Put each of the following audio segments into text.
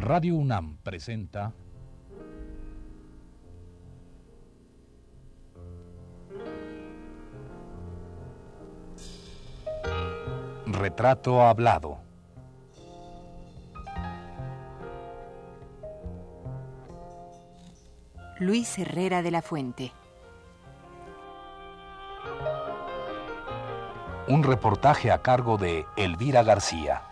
Radio UNAM presenta Retrato Hablado. Luis Herrera de la Fuente. Un reportaje a cargo de Elvira García.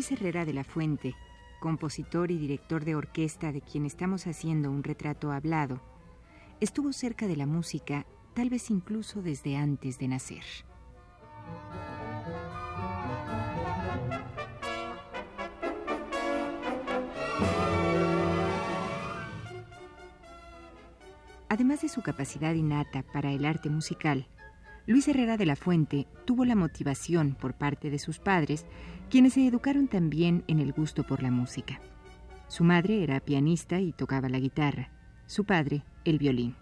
Luis Herrera de la Fuente, compositor y director de orquesta de quien estamos haciendo un retrato hablado, estuvo cerca de la música tal vez incluso desde antes de nacer. Además de su capacidad innata para el arte musical, Luis Herrera de la Fuente tuvo la motivación por parte de sus padres, quienes se educaron también en el gusto por la música. Su madre era pianista y tocaba la guitarra, su padre el violín.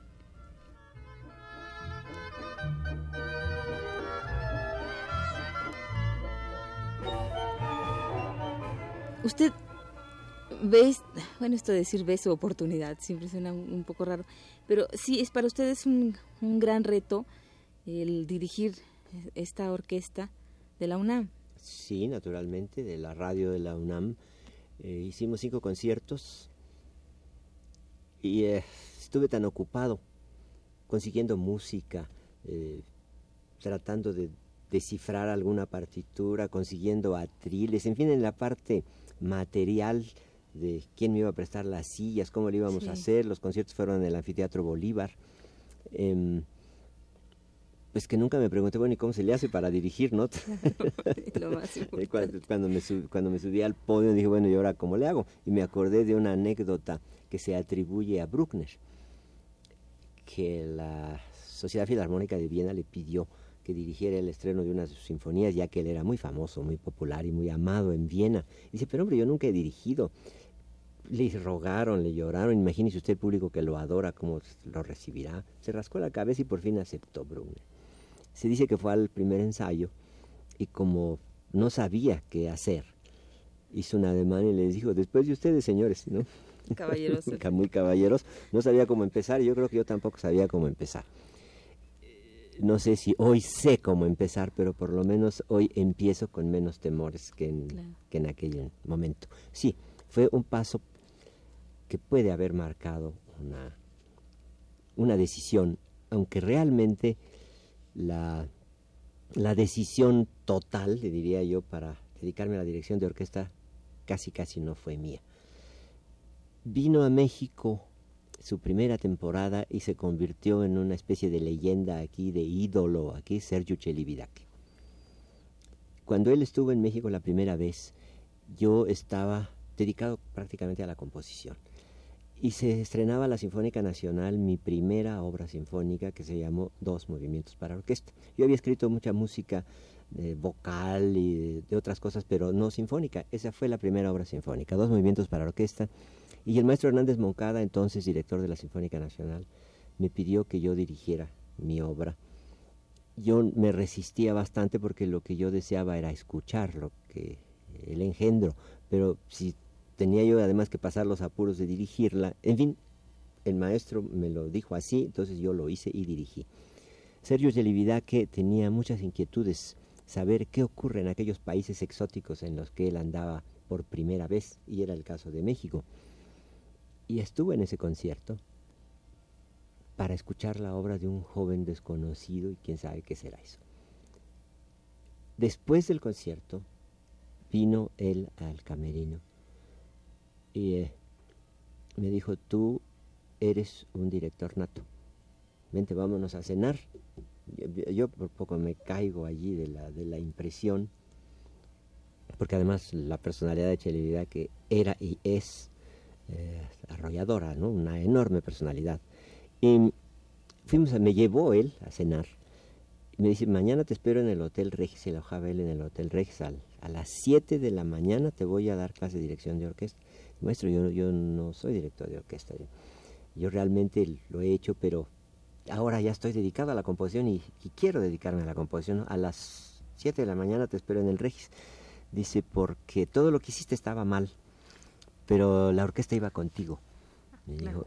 Usted ve, bueno, esto de decir ve su oportunidad, siempre suena un, poco raro, pero sí, es para usted es un, un gran reto el dirigir esta orquesta de la UNAM. Sí, naturalmente, de la radio de la UNAM. Eh, hicimos cinco conciertos y eh, estuve tan ocupado consiguiendo música, eh, tratando de descifrar alguna partitura, consiguiendo atriles, en fin, en la parte material de quién me iba a prestar las sillas, cómo lo íbamos a hacer. Los conciertos fueron en el Anfiteatro Bolívar. Pues que nunca me pregunté, bueno, ¿y cómo se le hace para dirigir, no? cuando, me cuando me subí al podio dije, bueno, ¿y ahora cómo le hago? Y me acordé de una anécdota que se atribuye a Bruckner, que la Sociedad Filarmónica de Viena le pidió que dirigiera el estreno de una de sus sinfonías, ya que él era muy famoso, muy popular y muy amado en Viena. dice, pero hombre, yo nunca he dirigido. Le rogaron, le lloraron, imagínese usted el público que lo adora, cómo lo recibirá. Se rascó la cabeza y por fin aceptó Bruckner. Se dice que fue al primer ensayo y como no sabía qué hacer, hizo un ademán y les dijo, después de ustedes, señores, ¿no? Caballeros. Muy caballeros. No sabía cómo empezar y yo creo que yo tampoco sabía cómo empezar. No sé si hoy sé cómo empezar, pero por lo menos hoy empiezo con menos temores que en, que en aquel momento. Sí, fue un paso que puede haber marcado una, una decisión, aunque realmente la, la decisión total, le diría yo, para dedicarme a la dirección de orquesta casi casi no fue mía. Vino a México su primera temporada y se convirtió en una especie de leyenda aquí, de ídolo aquí, Sergio Chelividaque. Cuando él estuvo en México la primera vez, yo estaba dedicado prácticamente a la composición y se estrenaba la Sinfónica Nacional, mi primera obra sinfónica que se llamó Dos Movimientos para Orquesta. Yo había escrito mucha música de vocal y de, otras cosas, pero no sinfónica. Esa fue la primera obra sinfónica, Dos Movimientos para Orquesta. Y el maestro Hernández Moncada, entonces director de la Sinfónica Nacional, me pidió que yo dirigiera mi obra. Yo me resistía bastante porque lo que yo deseaba era escuchar lo que el engendro, pero si tenía yo además que pasar los apuros de dirigirla. En fin, el maestro me lo dijo así, entonces yo lo hice y dirigí. Sergio que tenía muchas inquietudes, saber qué ocurre en aquellos países exóticos en los que él andaba por primera vez, y era el caso de México. Y estuvo en ese concierto para escuchar la obra de un joven desconocido y quién sabe qué será eso. Después del concierto, vino él al camerino y eh, me dijo, tú eres un director nato, vente, vámonos a cenar. Yo, por poco me caigo allí de la, de la impresión, porque además la personalidad de Chelidad que era y es eh, arrolladora, ¿no? una enorme personalidad. Y fuimos me llevó él a cenar. Me dice, mañana te espero en el Hotel Regis, se alojaba él en el Hotel Regis. a las 7 de la mañana te voy a dar clase de dirección de orquesta. Maestro, yo, yo no soy director de orquesta. Yo, realmente lo he hecho, pero ahora ya estoy dedicado a la composición y, quiero dedicarme a la composición. A las 7 de la mañana te espero en el Regis. Dice, porque todo lo que hiciste estaba mal, pero la orquesta iba contigo.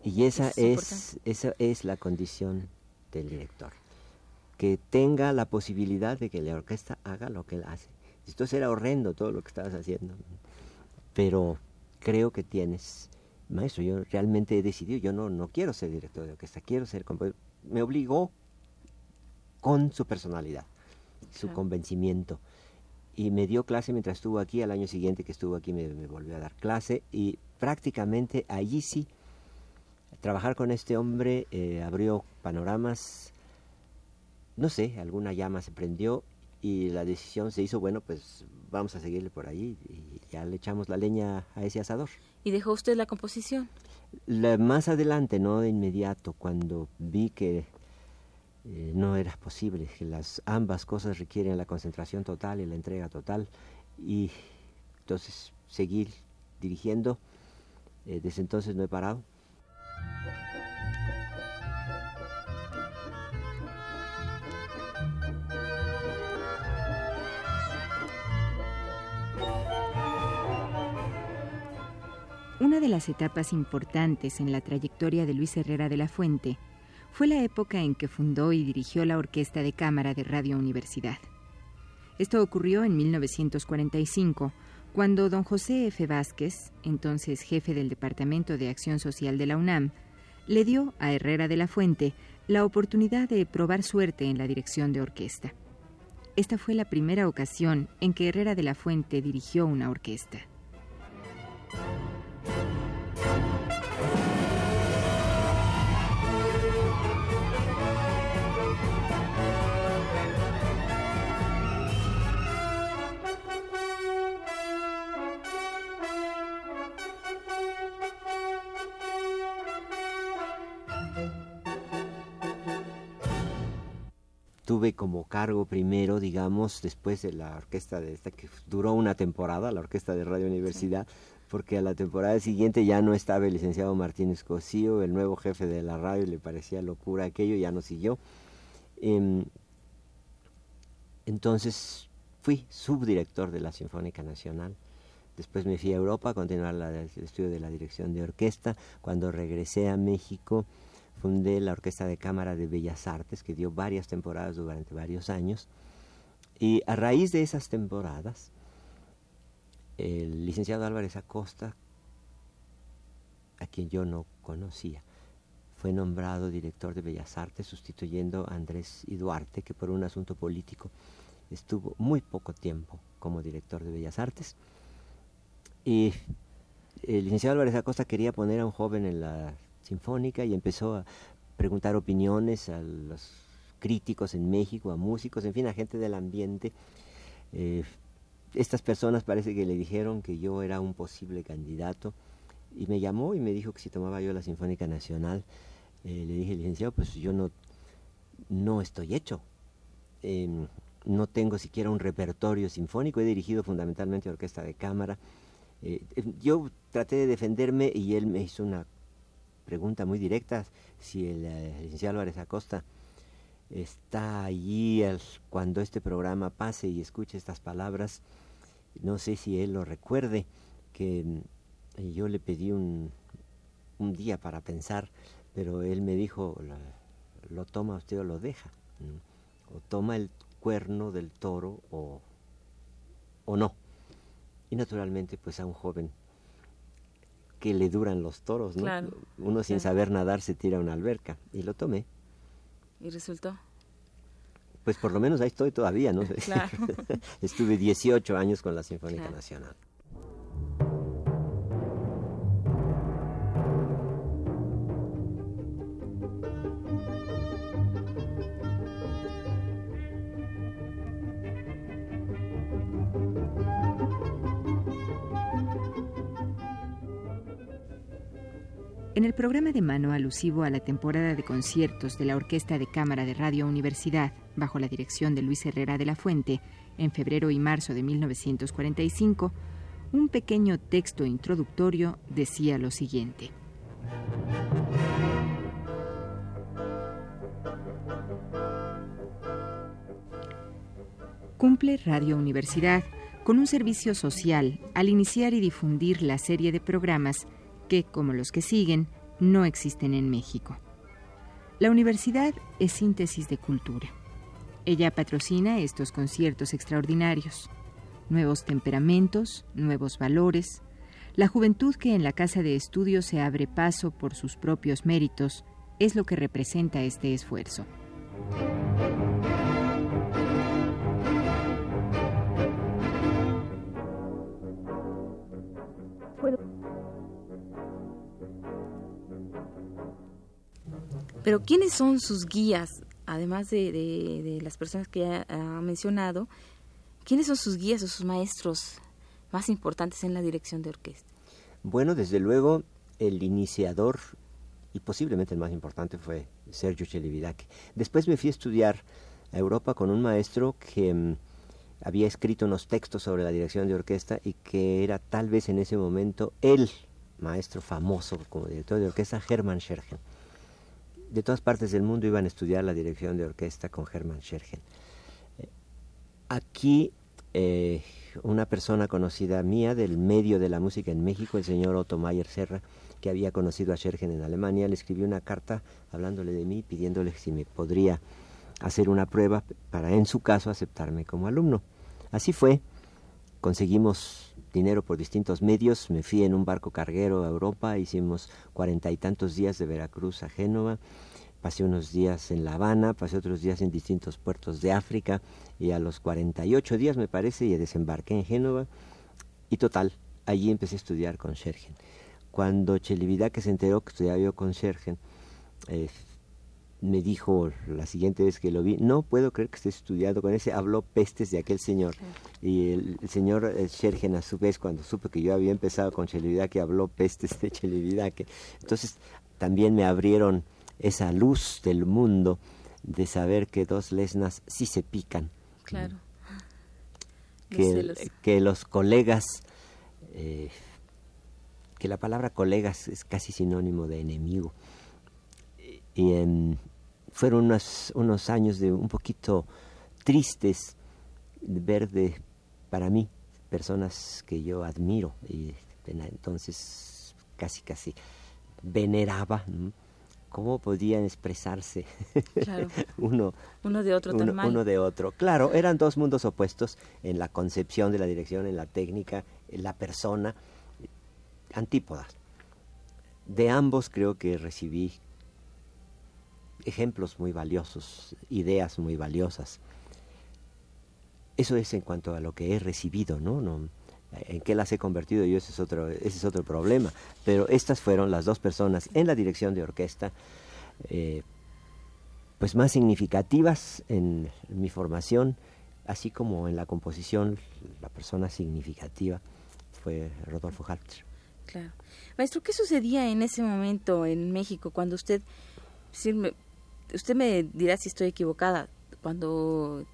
Y esa es, esa es la condición del director, que tenga la posibilidad de que la orquesta haga lo que él hace. Esto era horrendo todo lo que estabas haciendo, pero creo que tienes, maestro, yo realmente he decidido, yo no, no quiero ser director de orquesta, quiero ser compositor. Me obligó con su personalidad, su convencimiento. Y me dio clase mientras estuvo aquí, al año siguiente que estuvo aquí me, me volvió a dar clase y prácticamente allí sí trabajar con este hombre eh, abrió panoramas, no sé, alguna llama se prendió y la decisión se hizo, bueno, pues vamos a seguirle por ahí y ya le echamos la leña a ese asador. ¿Y dejó usted la composición? más adelante, no de inmediato, cuando vi que eh, no era posible, que las ambas cosas requieren la concentración total y la entrega total y entonces seguir dirigiendo. Eh, desde entonces no he parado. De las etapas importantes en la trayectoria de Luis Herrera de la Fuente fue la época en que fundó y dirigió la Orquesta de Cámara de Radio Universidad. Esto ocurrió en 1945, cuando don José F. Vázquez, entonces jefe del Departamento de Acción Social de la UNAM, le dio a Herrera de la Fuente la oportunidad de probar suerte en la dirección de orquesta. Esta fue la primera ocasión en que Herrera de la Fuente dirigió una orquesta. Tuve como cargo primero, digamos, después de la orquesta de esta que duró una temporada, la orquesta de Radio Universidad, porque a la temporada siguiente ya no estaba el licenciado Martínez Cosío, el nuevo jefe de la radio, le parecía locura aquello, ya no siguió. Em, entonces fui subdirector de la Sinfónica Nacional. Después me fui a Europa a continuar el estudio de la dirección de orquesta. Cuando regresé a México, fundé la Orquesta de Cámara de Bellas Artes, que dio varias temporadas durante varios años. Y a raíz de esas temporadas, el licenciado Álvarez Acosta, a quien yo no conocía, fue nombrado director de Bellas Artes, sustituyendo a Andrés y Duarte, que por un asunto político estuvo muy poco tiempo como director de Bellas Artes. Y el licenciado Álvarez Acosta quería poner a un joven en la sinfónica y empezó a preguntar opiniones a los críticos en México, a músicos, en fin, a gente del ambiente. Eh, estas personas parece que le dijeron que yo era un posible candidato y me llamó y me dijo que si tomaba yo la Sinfónica Nacional, eh, le dije, licenciado, pues yo no, no estoy hecho. Em, no tengo siquiera un repertorio sinfónico, he dirigido fundamentalmente orquesta de cámara. Eh, yo traté de defenderme y él me hizo una pregunta muy directa, si el, eh, licenciado Álvarez Acosta está allí cuando este programa pase y escuche estas palabras, no sé si él lo recuerde, que mm, yo le pedí un, un día para pensar, pero él me dijo, lo, toma usted o lo deja, o toma el cuerno del toro o, o no. Y naturalmente, pues a un joven que le duran los toros, ¿no? Uno sin saber nadar se tira a una alberca y lo tomé. ¿Y resultó? Pues por lo menos ahí estoy todavía, ¿no? Claro. Estuve 18 años con la Sinfónica Nacional. En el programa de mano alusivo a la temporada de conciertos de la Orquesta de Cámara de Radio Universidad, bajo la dirección de Luis Herrera de la Fuente, en febrero y marzo de 1945, un pequeño texto introductorio decía lo siguiente. Cumple Radio Universidad con un servicio social al iniciar y difundir la serie de programas que, como los que siguen, no existen en México. La universidad es síntesis de cultura. Ella patrocina estos conciertos extraordinarios. Nuevos temperamentos, nuevos valores, la juventud que en la casa de estudio se abre paso por sus propios méritos es lo que representa este esfuerzo. Pero ¿quiénes son sus guías, además de, las personas que ya ha mencionado? ¿Quiénes son sus guías o sus maestros más importantes en la dirección de orquesta? Bueno, desde luego, el iniciador y posiblemente el más importante fue Sergio Celibidache. Después me fui a estudiar a Europa con un maestro que mm, había escrito unos textos sobre la dirección de orquesta y que era tal vez en ese momento el maestro famoso como director de orquesta, Hermann Scherchen de todas partes del mundo iban a estudiar la dirección de orquesta con Hermann Scherchen. Eh, aquí eh, una persona conocida mía del medio de la música en México, el señor Otto Mayer Serra, que había conocido a Scherchen en Alemania, le escribió una carta hablándole de mí, pidiéndole si me podría hacer una prueba para en su caso aceptarme como alumno. Así fue, conseguimos dinero por distintos medios, me fui en un barco carguero a Europa, hicimos cuarenta y tantos días de Veracruz a Génova, pasé unos días en La Habana, pasé otros días en distintos puertos de África y a los 48 días me parece ya desembarqué en Génova y total, allí empecé a estudiar con Schergen. Cuando que se enteró que estudiaba yo con Schergen, eh, me dijo la siguiente vez que lo vi, no puedo creer que esté estudiando con ese, habló pestes de aquel señor. Y el, señor Schergen a su vez, cuando supo que yo había empezado con que habló pestes de que Entonces también me abrieron esa luz del mundo de saber que dos lesnas sí se pican. Claro. Que, que los colegas, eh, que la palabra colegas es casi sinónimo de enemigo. Y en, fueron unos, unos años de un poquito tristes de ver de, para mí personas que yo admiro y entonces casi casi veneraba cómo podían expresarse uno, uno de otro uno, uno de otro. Claro eran dos mundos opuestos en la concepción de la dirección en la técnica en la persona antípodas. De ambos creo que recibí ejemplos muy valiosos, ideas muy valiosas. Eso es en cuanto a lo que he recibido, ¿no? no en qué las he convertido yo ese es otro ese es otro problema pero estas fueron las dos personas en la dirección de orquesta eh, pues más significativas en mi formación así como en la composición la persona significativa fue Rodolfo Halter claro maestro qué sucedía en ese momento en México cuando usted usted me dirá si estoy equivocada, cuando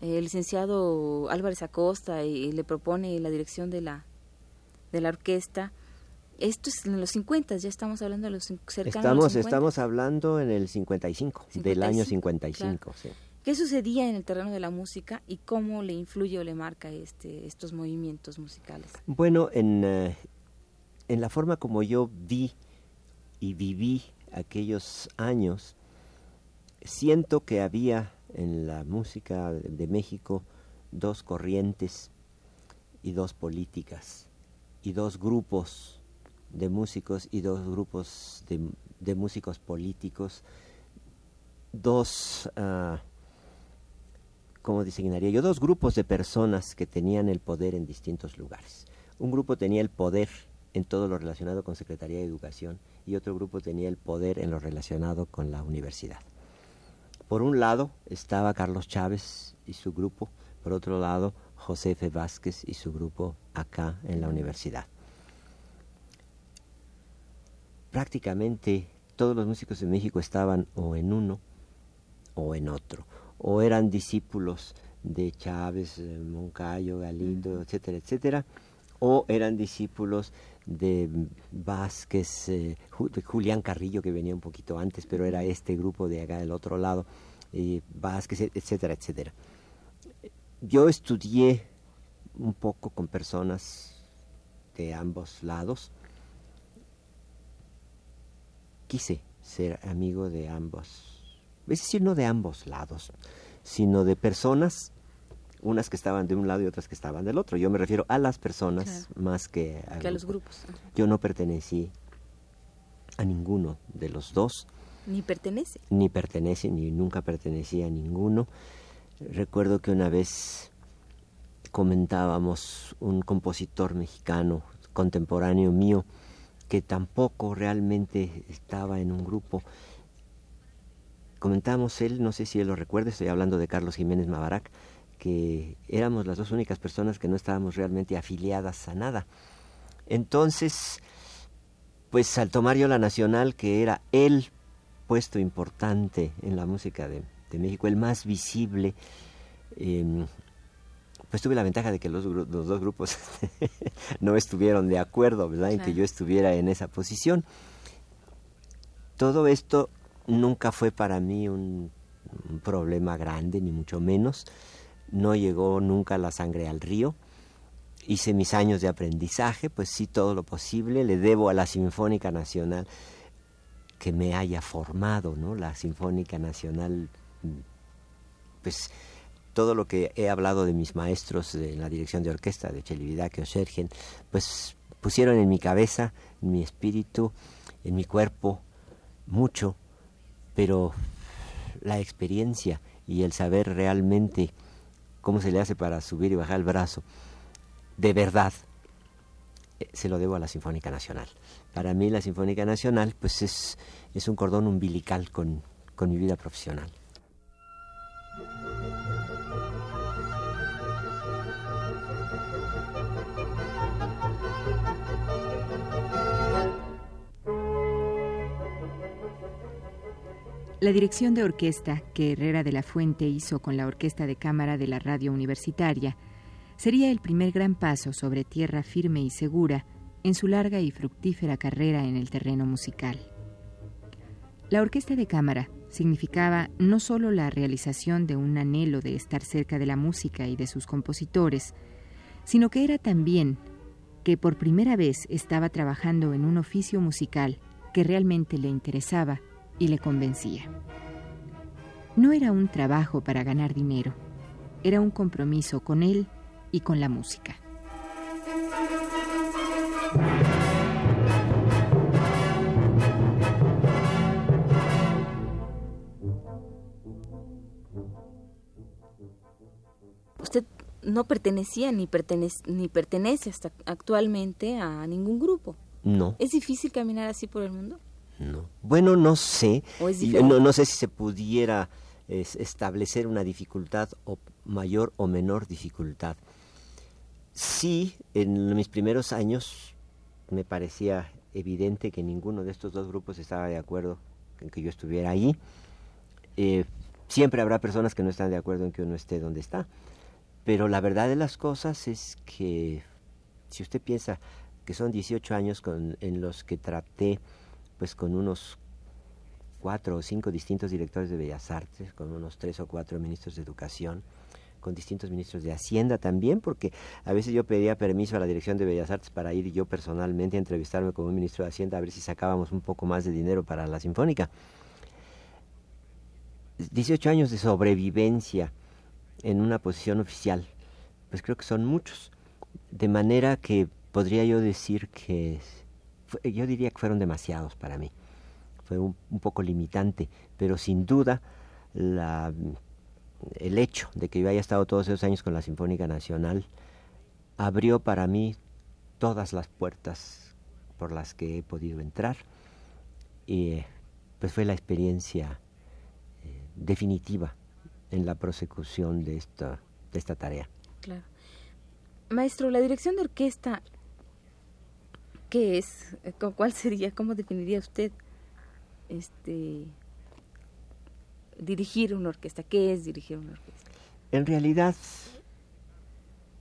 el licenciado Álvarez Acosta y, le propone la dirección de la, de la orquesta, esto es en los 50, ya estamos hablando de los cercanos estamos, Estamos hablando en el 55, del año 55. Sí. ¿Qué sucedía en el terreno de la música y cómo le influye o le marca este, estos movimientos musicales? Bueno, en, eh, en la forma como yo vi y viví aquellos años, siento que había en la música de México dos corrientes y dos políticas y dos grupos de músicos y dos grupos de, músicos políticos, dos, uh, ¿cómo designaría yo? Dos grupos de personas que tenían el poder en distintos lugares. Un grupo tenía el poder en todo lo relacionado con Secretaría de Educación y otro grupo tenía el poder en lo relacionado con la universidad. Por un lado estaba Carlos Chávez y su grupo, por otro lado Josefe Vázquez y su grupo acá en la universidad. prácticamente todos los músicos de México estaban o en uno o en otro, o eran discípulos de Chávez, Moncayo, Galindo, etcétera, etcétera, o eran discípulos de Vázquez, eh, de Julián Carrillo, que venía un poquito antes, pero era este grupo de acá del otro lado, eh, Vázquez, etcétera, etcétera. Yo estudié un poco con personas de ambos lados. Quise ser amigo de ambos, es decir, no de ambos lados, sino de personas unas que estaban de un lado y otras que estaban del otro. Yo me refiero a las personas más que a, los grupos. Yo no pertenecí a ninguno de los dos. Ni pertenece. Ni pertenece, ni nunca pertenecía a ninguno. Recuerdo que una vez comentábamos un compositor mexicano contemporáneo mío que tampoco realmente estaba en un grupo. Comentamos él, no sé si él lo recuerda, estoy hablando de Carlos Jiménez Mavarac, que éramos las dos únicas personas que no estábamos realmente afiliadas a nada. Entonces, pues al tomar yo la nacional, que era el puesto importante en la música de, México, el más visible, em, pues tuve la ventaja de que los, dos grupos no estuvieron de acuerdo, ¿verdad? En que yo estuviera en esa posición. Todo esto nunca fue para mí un problema grande, ni mucho menos no llegó nunca la sangre al río. Hice mis años de aprendizaje, pues sí, todo lo posible. Le debo a la Sinfónica Nacional que me haya formado, ¿no? La Sinfónica Nacional, pues todo lo que he hablado de mis maestros de la dirección de orquesta, de Chelividaque o Sergen, pues pusieron en mi cabeza, en mi espíritu, en mi cuerpo, mucho, pero la experiencia y el saber realmente cómo se le hace para subir y bajar el brazo, de verdad, eh, se lo debo a la Sinfónica Nacional. Para mí la Sinfónica Nacional pues es, es un cordón umbilical con, con mi vida profesional. La dirección de orquesta que Herrera de la Fuente hizo con la Orquesta de Cámara de la Radio Universitaria sería el primer gran paso sobre tierra firme y segura en su larga y fructífera carrera en el terreno musical. La Orquesta de Cámara significaba no solo la realización de un anhelo de estar cerca de la música y de sus compositores, sino que era también que por primera vez estaba trabajando en un oficio musical que realmente le interesaba y le convencía. No era un trabajo para ganar dinero, era un compromiso con él y con la música. Usted no pertenecía ni pertenece, ni pertenece hasta actualmente a ningún grupo. No. ¿Es difícil caminar así por el mundo? No. Bueno, no sé. No, no sé si se pudiera establecer una dificultad o mayor o menor dificultad. Sí, en mis primeros años me parecía evidente que ninguno de estos dos grupos estaba de acuerdo en que yo estuviera ahí. Eh, siempre habrá personas que no están de acuerdo en que uno esté donde está. Pero la verdad de las cosas es que si usted piensa que son 18 años con, en los que traté pues con unos cuatro o cinco distintos directores de Bellas Artes, con unos tres o cuatro ministros de Educación, con distintos ministros de Hacienda también, porque a veces yo pedía permiso a la Dirección de Bellas Artes para ir yo personalmente a entrevistarme con un ministro de Hacienda a ver si sacábamos un poco más de dinero para la Sinfónica. 18 años de sobrevivencia en una posición oficial, pues creo que son muchos. De manera que podría yo decir que yo diría que fueron demasiados para mí. Fue un, poco limitante, pero sin duda el hecho de que yo haya estado todos esos años con la Sinfónica Nacional abrió para mí todas las puertas por las que he podido entrar y pues fue la experiencia eh, definitiva en la prosecución de esta, de esta tarea. Maestro, la dirección de orquesta ¿qué es? ¿Cuál sería? ¿Cómo definiría usted este dirigir una orquesta? ¿Qué es dirigir una orquesta? En realidad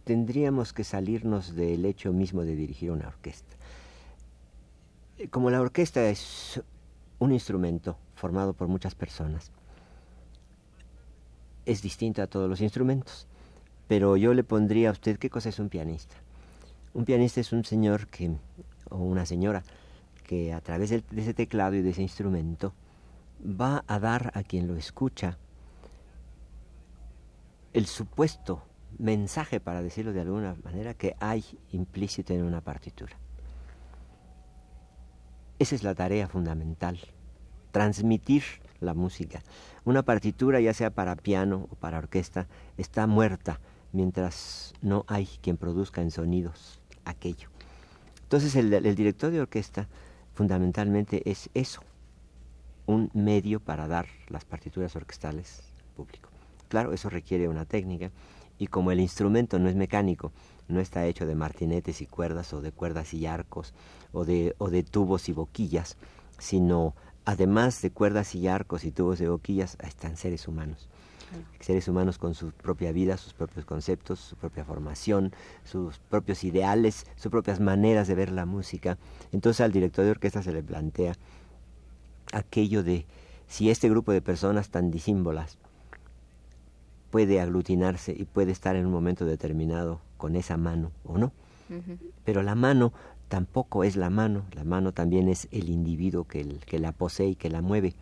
tendríamos que salirnos del hecho mismo de dirigir una orquesta. Como la orquesta es un instrumento formado por muchas personas, es distinto a todos los instrumentos. Pero yo le pondría a usted qué cosa es un pianista. Un pianista es un señor que, o una señora, que a través de, ese teclado y de ese instrumento va a dar a quien lo escucha el supuesto mensaje, para decirlo de alguna manera, que hay implícito en una partitura. Esa es la tarea fundamental, transmitir la música. Una partitura, ya sea para piano o para orquesta, está muerta mientras no hay quien produzca en sonidos aquello. Entonces el, director de orquesta fundamentalmente es eso, un medio para dar las partituras orquestales al público. Claro, eso requiere una técnica y como el instrumento no es mecánico, no está hecho de martinetes y cuerdas o de cuerdas y arcos o de, o de tubos y boquillas, sino además de cuerdas y arcos y tubos de boquillas, están seres humanos. Seres humanos con su propia vida, sus propios conceptos, su propia formación, sus propios ideales, sus propias maneras de ver la música. Entonces al director de orquesta se le plantea aquello de si este grupo de personas tan disímbolas puede aglutinarse y puede estar en un momento determinado con esa mano o no. Pero la mano tampoco es la mano, la mano también es el individuo que, que la posee y que la mueve.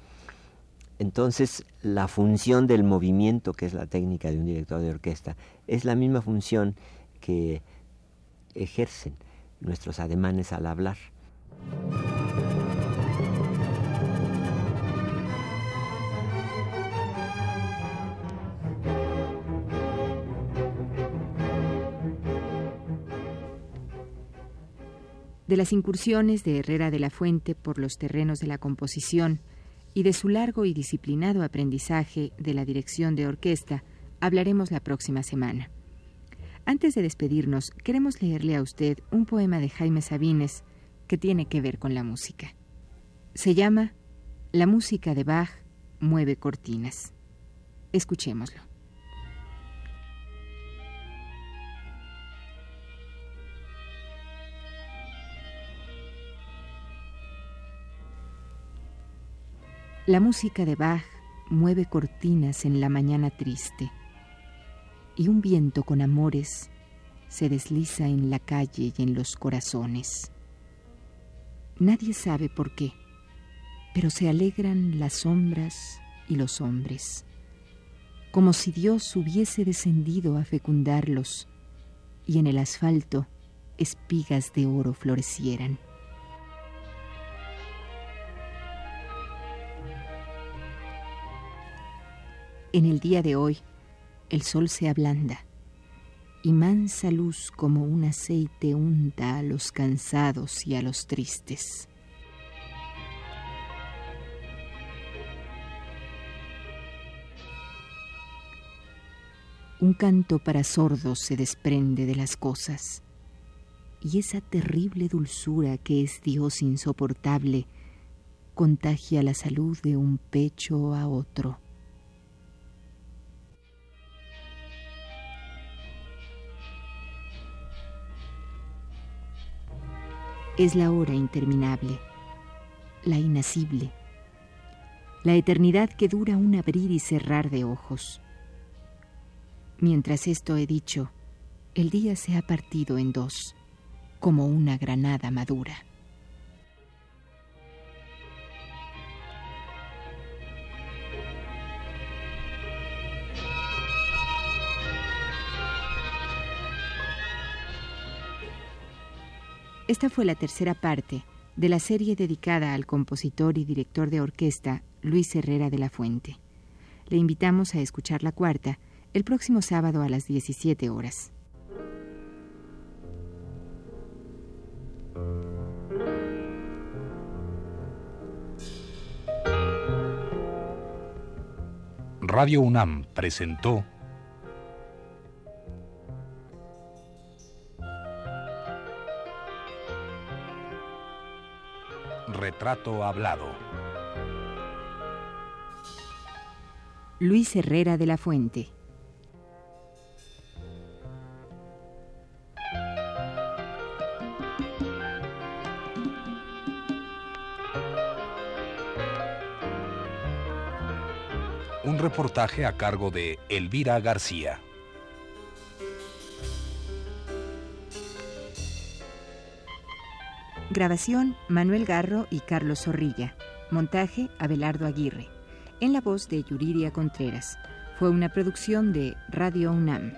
Entonces, la función del movimiento, que es la técnica de un director de orquesta, es la misma función que ejercen nuestros ademanes al hablar. de las incursiones de Herrera de la Fuente por los terrenos de la composición y de su largo y disciplinado aprendizaje de la dirección de orquesta hablaremos la próxima semana. Antes de despedirnos, queremos leerle a usted un poema de Jaime Sabines que tiene que ver con la música. Se llama La música de Bach mueve cortinas. Escuchémoslo. La música de Bach mueve cortinas en la mañana triste y un viento con amores se desliza en la calle y en los corazones. Nadie sabe por qué, pero se alegran las sombras y los hombres, como si Dios hubiese descendido a fecundarlos y en el asfalto espigas de oro florecieran. En el día de hoy, el sol se ablanda y mansa luz como un aceite unta a los cansados y a los tristes. Un canto para sordos se desprende de las cosas, y esa terrible dulzura que es Dios insoportable contagia la salud de un pecho a otro. Es la hora interminable, la inacible, la eternidad que dura un abrir y cerrar de ojos. Mientras esto he dicho, el día se ha partido en dos, como una granada madura. Esta fue la tercera parte de la serie dedicada al compositor y director de orquesta Luis Herrera de la Fuente. Le invitamos a escuchar la cuarta el próximo sábado a las 17 horas. Radio UNAM presentó Retrato Hablado. Luis Herrera de la Fuente. Un reportaje a cargo de Elvira García. Grabación Manuel Garro y Carlos Zorrilla. Montaje Abelardo Aguirre. En la voz de Yuridia Contreras. Fue una producción de Radio UNAM.